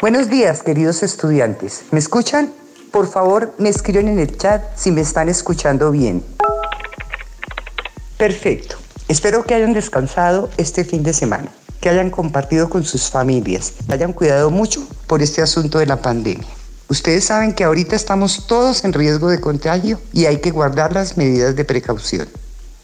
Buenos días, queridos estudiantes. ¿Me escuchan? Por favor, me escriben en el chat si me están escuchando bien. Perfecto. Espero que hayan descansado este fin de semana, que hayan compartido con sus familias, que hayan cuidado mucho por este asunto de la pandemia. Ustedes saben que ahorita estamos todos en riesgo de contagio y hay que guardar las medidas de precaución.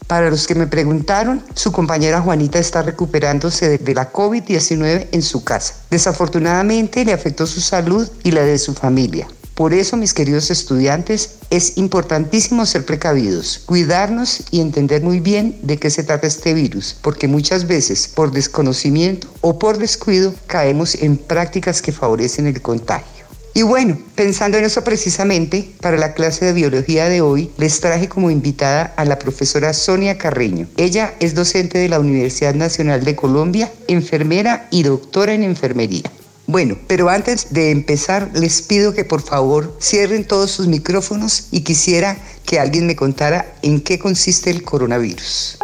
Para los que me preguntaron, su compañera Juanita está recuperándose de la COVID-19 en su casa. Desafortunadamente le afectó su salud y la de su familia. Por eso, mis queridos estudiantes, es importantísimo ser precavidos, cuidarnos y entender muy bien de qué se trata este virus, porque muchas veces por desconocimiento o por descuido caemos en prácticas que favorecen el contagio. Y bueno, pensando en eso precisamente, para la clase de biología de hoy les traje como invitada a la profesora Sonia Carreño. Ella es docente de la Universidad Nacional de Colombia, enfermera y doctora en enfermería. Bueno, pero antes de empezar, les pido que por favor cierren todos sus micrófonos y quisiera que alguien me contara en qué consiste el coronavirus.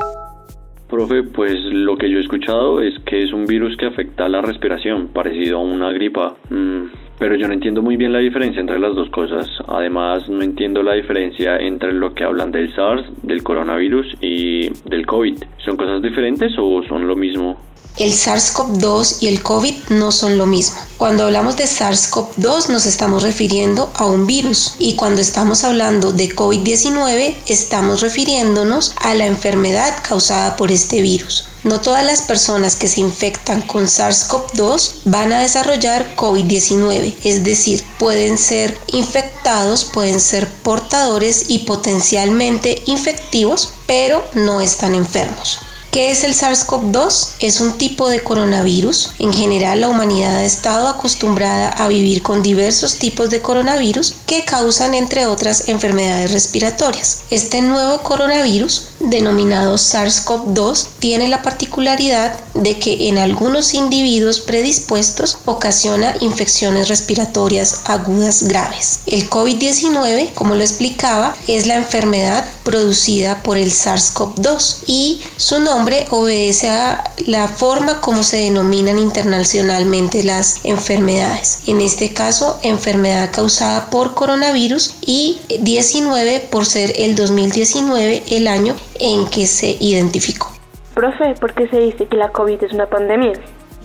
Profe, pues lo que yo he escuchado es que es un virus que afecta a la respiración, parecido a una gripa. Mm, pero yo no entiendo muy bien la diferencia entre las dos cosas. Además, no entiendo la diferencia entre lo que hablan del SARS, del coronavirus y del COVID. ¿Son cosas diferentes o son lo mismo? El SARS-CoV-2 y el COVID no son lo mismo. Cuando hablamos de SARS-CoV-2 nos estamos refiriendo a un virus y cuando estamos hablando de COVID-19 estamos refiriéndonos a la enfermedad causada por este virus. No todas las personas que se infectan con SARS-CoV-2 van a desarrollar COVID-19, es decir, pueden ser infectados, pueden ser portadores y potencialmente infectivos, pero no están enfermos. ¿Qué es el SARS-CoV-2? Es un tipo de coronavirus. En general, la humanidad ha estado acostumbrada a vivir con diversos tipos de coronavirus que causan, entre otras, enfermedades respiratorias. Este nuevo coronavirus, denominado SARS-CoV-2, tiene la particularidad de que en algunos individuos predispuestos ocasiona infecciones respiratorias agudas graves. El COVID-19, como lo explicaba, es la enfermedad producida por el SARS-CoV-2 y su nombre obedece a la forma como se denominan internacionalmente las enfermedades. En este caso, enfermedad causada por coronavirus y 19 por ser el 2019 el año en que se identificó. Profe, ¿por qué se dice que la COVID es una pandemia?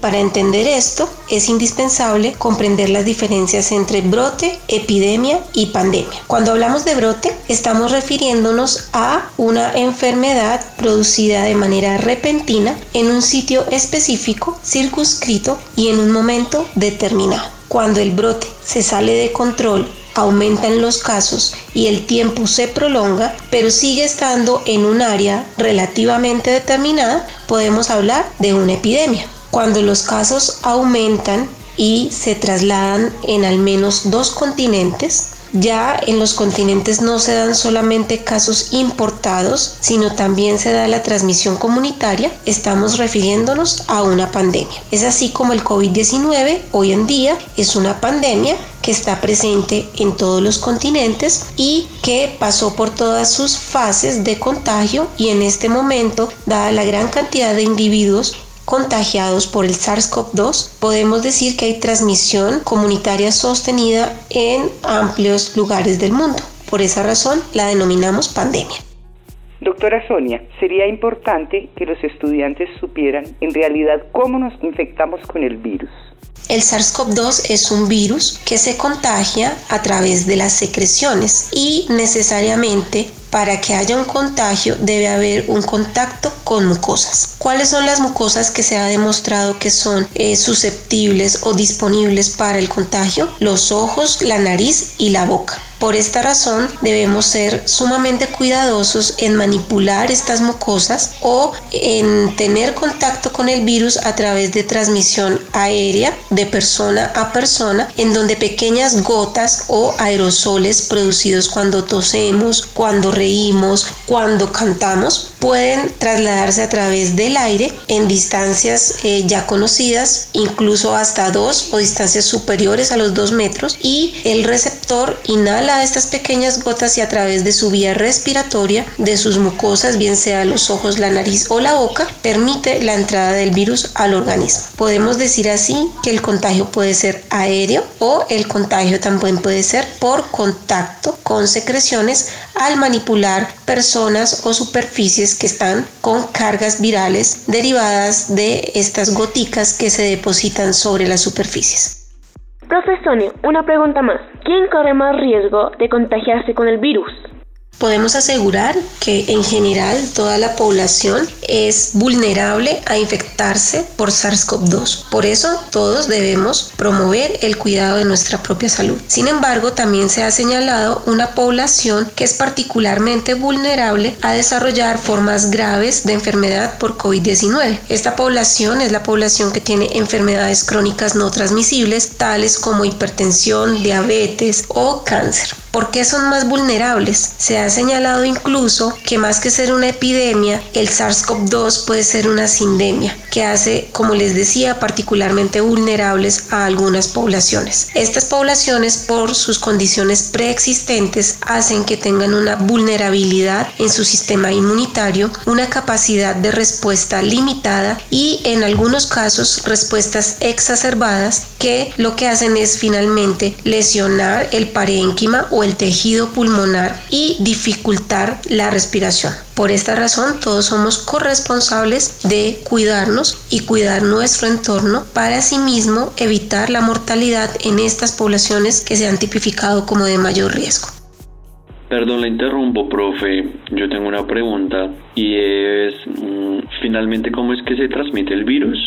Para entender esto, es indispensable comprender las diferencias entre brote, epidemia y pandemia. Cuando hablamos de brote, estamos refiriéndonos a una enfermedad producida de manera repentina en un sitio específico, circunscrito y en un momento determinado. Cuando el brote se sale de control aumentan los casos y el tiempo se prolonga, pero sigue estando en un área relativamente determinada, podemos hablar de una epidemia. Cuando los casos aumentan y se trasladan en al menos dos continentes, ya en los continentes no se dan solamente casos importados, sino también se da la transmisión comunitaria, estamos refiriéndonos a una pandemia. Es así como el COVID-19 hoy en día es una pandemia que está presente en todos los continentes y que pasó por todas sus fases de contagio y en este momento, dada la gran cantidad de individuos contagiados por el SARS-CoV-2, podemos decir que hay transmisión comunitaria sostenida en amplios lugares del mundo. Por esa razón la denominamos pandemia. Doctora Sonia, sería importante que los estudiantes supieran en realidad cómo nos infectamos con el virus. El SARS-CoV-2 es un virus que se contagia a través de las secreciones y necesariamente para que haya un contagio debe haber un contacto con mucosas. ¿Cuáles son las mucosas que se ha demostrado que son eh, susceptibles o disponibles para el contagio? Los ojos, la nariz y la boca. Por esta razón debemos ser sumamente cuidadosos en manipular estas mucosas o en tener contacto con el virus a través de transmisión aérea de persona a persona en donde pequeñas gotas o aerosoles producidos cuando tosemos, cuando reímos, cuando cantamos pueden trasladarse a través del aire en distancias eh, ya conocidas, incluso hasta dos o distancias superiores a los dos metros y el receptor inhala estas pequeñas gotas y a través de su vía respiratoria, de sus mucosas, bien sea los ojos, la nariz o la boca, permite la entrada del virus al organismo. Podemos decir así que el contagio puede ser aéreo o el contagio también puede ser por contacto con secreciones al manipular personas o superficies que están con cargas virales derivadas de estas goticas que se depositan sobre las superficies. Profesor, una pregunta más. ¿Quién corre más riesgo de contagiarse con el virus? Podemos asegurar que en general toda la población es vulnerable a infectarse por SARS-CoV-2. Por eso todos debemos promover el cuidado de nuestra propia salud. Sin embargo, también se ha señalado una población que es particularmente vulnerable a desarrollar formas graves de enfermedad por COVID-19. Esta población es la población que tiene enfermedades crónicas no transmisibles, tales como hipertensión, diabetes o cáncer. ¿Por qué son más vulnerables? Se ha señalado incluso que más que ser una epidemia, el SARS-CoV-2 puede ser una sindemia, que hace, como les decía, particularmente vulnerables a algunas poblaciones. Estas poblaciones, por sus condiciones preexistentes, hacen que tengan una vulnerabilidad en su sistema inmunitario, una capacidad de respuesta limitada y en algunos casos respuestas exacerbadas que lo que hacen es finalmente lesionar el parénquima o el tejido pulmonar y dificultar la respiración. Por esta razón, todos somos corresponsables de cuidarnos y cuidar nuestro entorno para asimismo evitar la mortalidad en estas poblaciones que se han tipificado como de mayor riesgo. Perdón, la interrumpo, profe. Yo tengo una pregunta y es, mm, finalmente, ¿cómo es que se transmite el virus?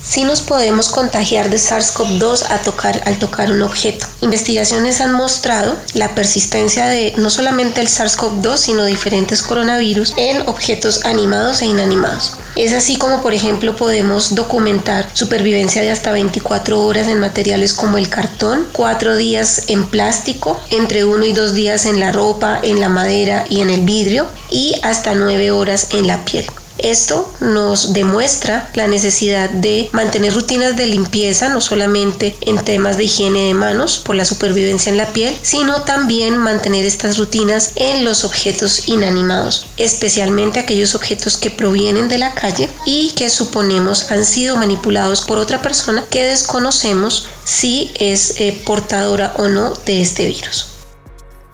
Si nos podemos contagiar de SARS-CoV-2 al tocar un objeto. Investigaciones han mostrado la persistencia de no solamente el SARS-CoV-2, sino diferentes coronavirus en objetos animados e inanimados. Es así como, por ejemplo, podemos documentar supervivencia de hasta 24 horas en materiales como el cartón, 4 días en plástico, entre 1 y 2 días en la ropa, en la madera y en el vidrio, y hasta 9 horas en la piel. Esto nos demuestra la necesidad de mantener rutinas de limpieza, no solamente en temas de higiene de manos por la supervivencia en la piel, sino también mantener estas rutinas en los objetos inanimados, especialmente aquellos objetos que provienen de la calle y que suponemos han sido manipulados por otra persona que desconocemos si es eh, portadora o no de este virus.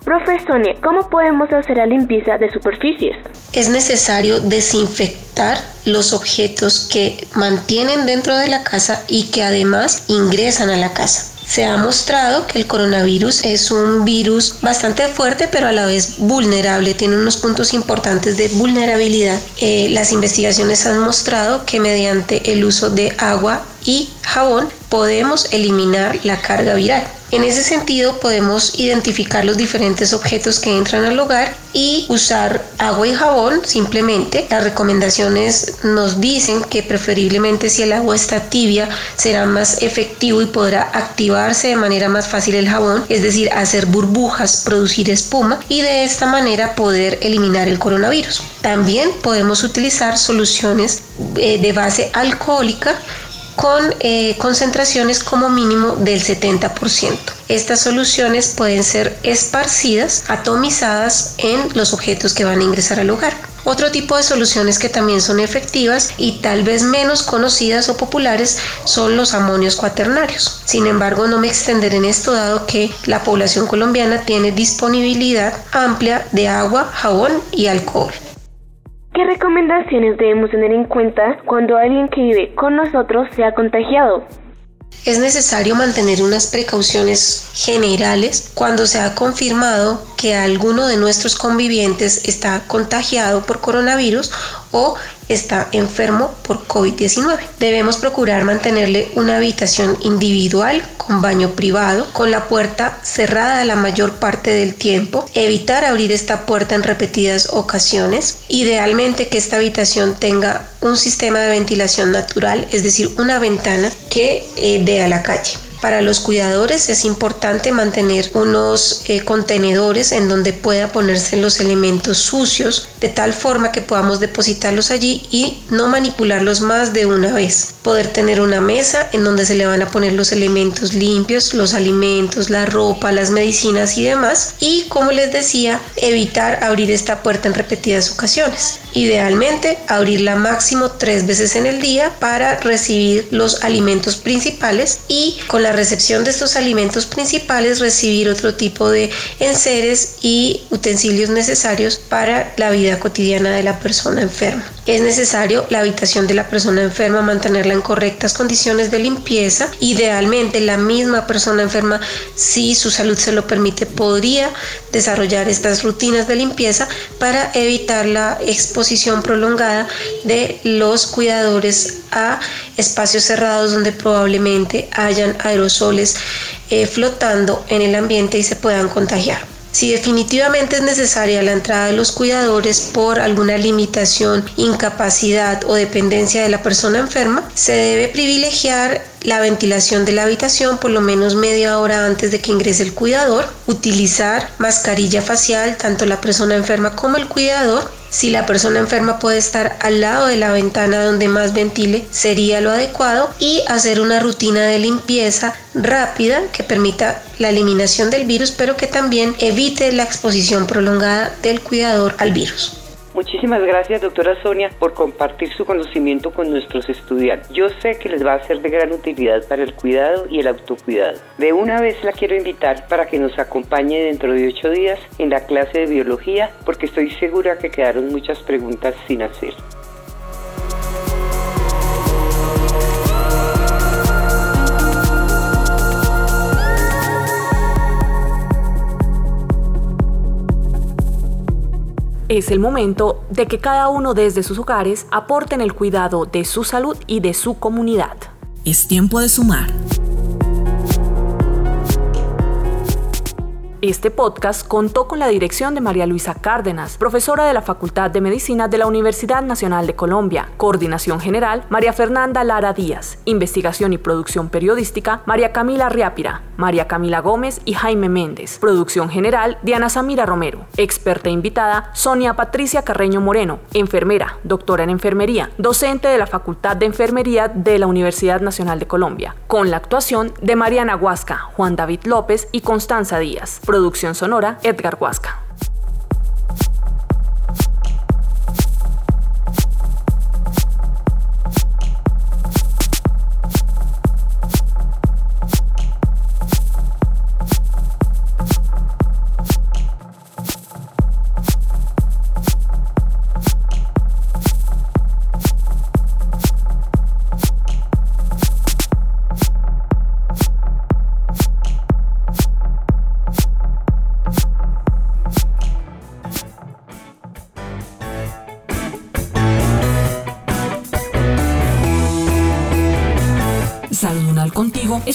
Profesor, ¿cómo podemos hacer la limpieza de superficies? Es necesario desinfectar los objetos que mantienen dentro de la casa y que además ingresan a la casa. Se ha mostrado que el coronavirus es un virus bastante fuerte pero a la vez vulnerable, tiene unos puntos importantes de vulnerabilidad. Eh, las investigaciones han mostrado que mediante el uso de agua y jabón podemos eliminar la carga viral. En ese sentido podemos identificar los diferentes objetos que entran al hogar y usar agua y jabón simplemente. Las recomendaciones nos dicen que preferiblemente si el agua está tibia será más efectivo y podrá activarse de manera más fácil el jabón, es decir, hacer burbujas, producir espuma y de esta manera poder eliminar el coronavirus. También podemos utilizar soluciones eh, de base alcohólica con eh, concentraciones como mínimo del 70%. Estas soluciones pueden ser esparcidas, atomizadas en los objetos que van a ingresar al hogar. Otro tipo de soluciones que también son efectivas y tal vez menos conocidas o populares son los amonios cuaternarios. Sin embargo, no me extenderé en esto dado que la población colombiana tiene disponibilidad amplia de agua, jabón y alcohol. ¿Qué recomendaciones debemos tener en cuenta cuando alguien que vive con nosotros se ha contagiado? Es necesario mantener unas precauciones generales cuando se ha confirmado que alguno de nuestros convivientes está contagiado por coronavirus o está enfermo por COVID-19. Debemos procurar mantenerle una habitación individual con baño privado, con la puerta cerrada la mayor parte del tiempo, evitar abrir esta puerta en repetidas ocasiones, idealmente que esta habitación tenga un sistema de ventilación natural, es decir, una ventana que eh, dé a la calle. Para los cuidadores es importante mantener unos eh, contenedores en donde pueda ponerse los elementos sucios de tal forma que podamos depositarlos allí y no manipularlos más de una vez. Poder tener una mesa en donde se le van a poner los elementos limpios, los alimentos, la ropa, las medicinas y demás. Y como les decía, evitar abrir esta puerta en repetidas ocasiones. Idealmente, abrirla máximo tres veces en el día para recibir los alimentos principales y con la recepción de estos alimentos principales recibir otro tipo de enseres y utensilios necesarios para la vida cotidiana de la persona enferma. Es necesario la habitación de la persona enferma mantenerla en correctas condiciones de limpieza. Idealmente la misma persona enferma, si su salud se lo permite, podría desarrollar estas rutinas de limpieza para evitar la exposición prolongada de los cuidadores a espacios cerrados donde probablemente hayan aerosoles eh, flotando en el ambiente y se puedan contagiar. Si definitivamente es necesaria la entrada de los cuidadores por alguna limitación, incapacidad o dependencia de la persona enferma, se debe privilegiar la ventilación de la habitación por lo menos media hora antes de que ingrese el cuidador, utilizar mascarilla facial tanto la persona enferma como el cuidador. Si la persona enferma puede estar al lado de la ventana donde más ventile, sería lo adecuado y hacer una rutina de limpieza rápida que permita la eliminación del virus, pero que también evite la exposición prolongada del cuidador al virus. Muchísimas gracias, doctora Sonia, por compartir su conocimiento con nuestros estudiantes. Yo sé que les va a ser de gran utilidad para el cuidado y el autocuidado. De una vez la quiero invitar para que nos acompañe dentro de ocho días en la clase de biología, porque estoy segura que quedaron muchas preguntas sin hacer. Es el momento de que cada uno desde sus hogares aporten el cuidado de su salud y de su comunidad. Es tiempo de sumar. Este podcast contó con la dirección de María Luisa Cárdenas, profesora de la Facultad de Medicina de la Universidad Nacional de Colombia. Coordinación general, María Fernanda Lara Díaz. Investigación y producción periodística, María Camila Riápira, María Camila Gómez y Jaime Méndez. Producción general, Diana Samira Romero. Experta invitada, Sonia Patricia Carreño Moreno, enfermera, doctora en enfermería, docente de la Facultad de Enfermería de la Universidad Nacional de Colombia, con la actuación de Mariana Huasca, Juan David López y Constanza Díaz. Producción sonora, Edgar Huasca.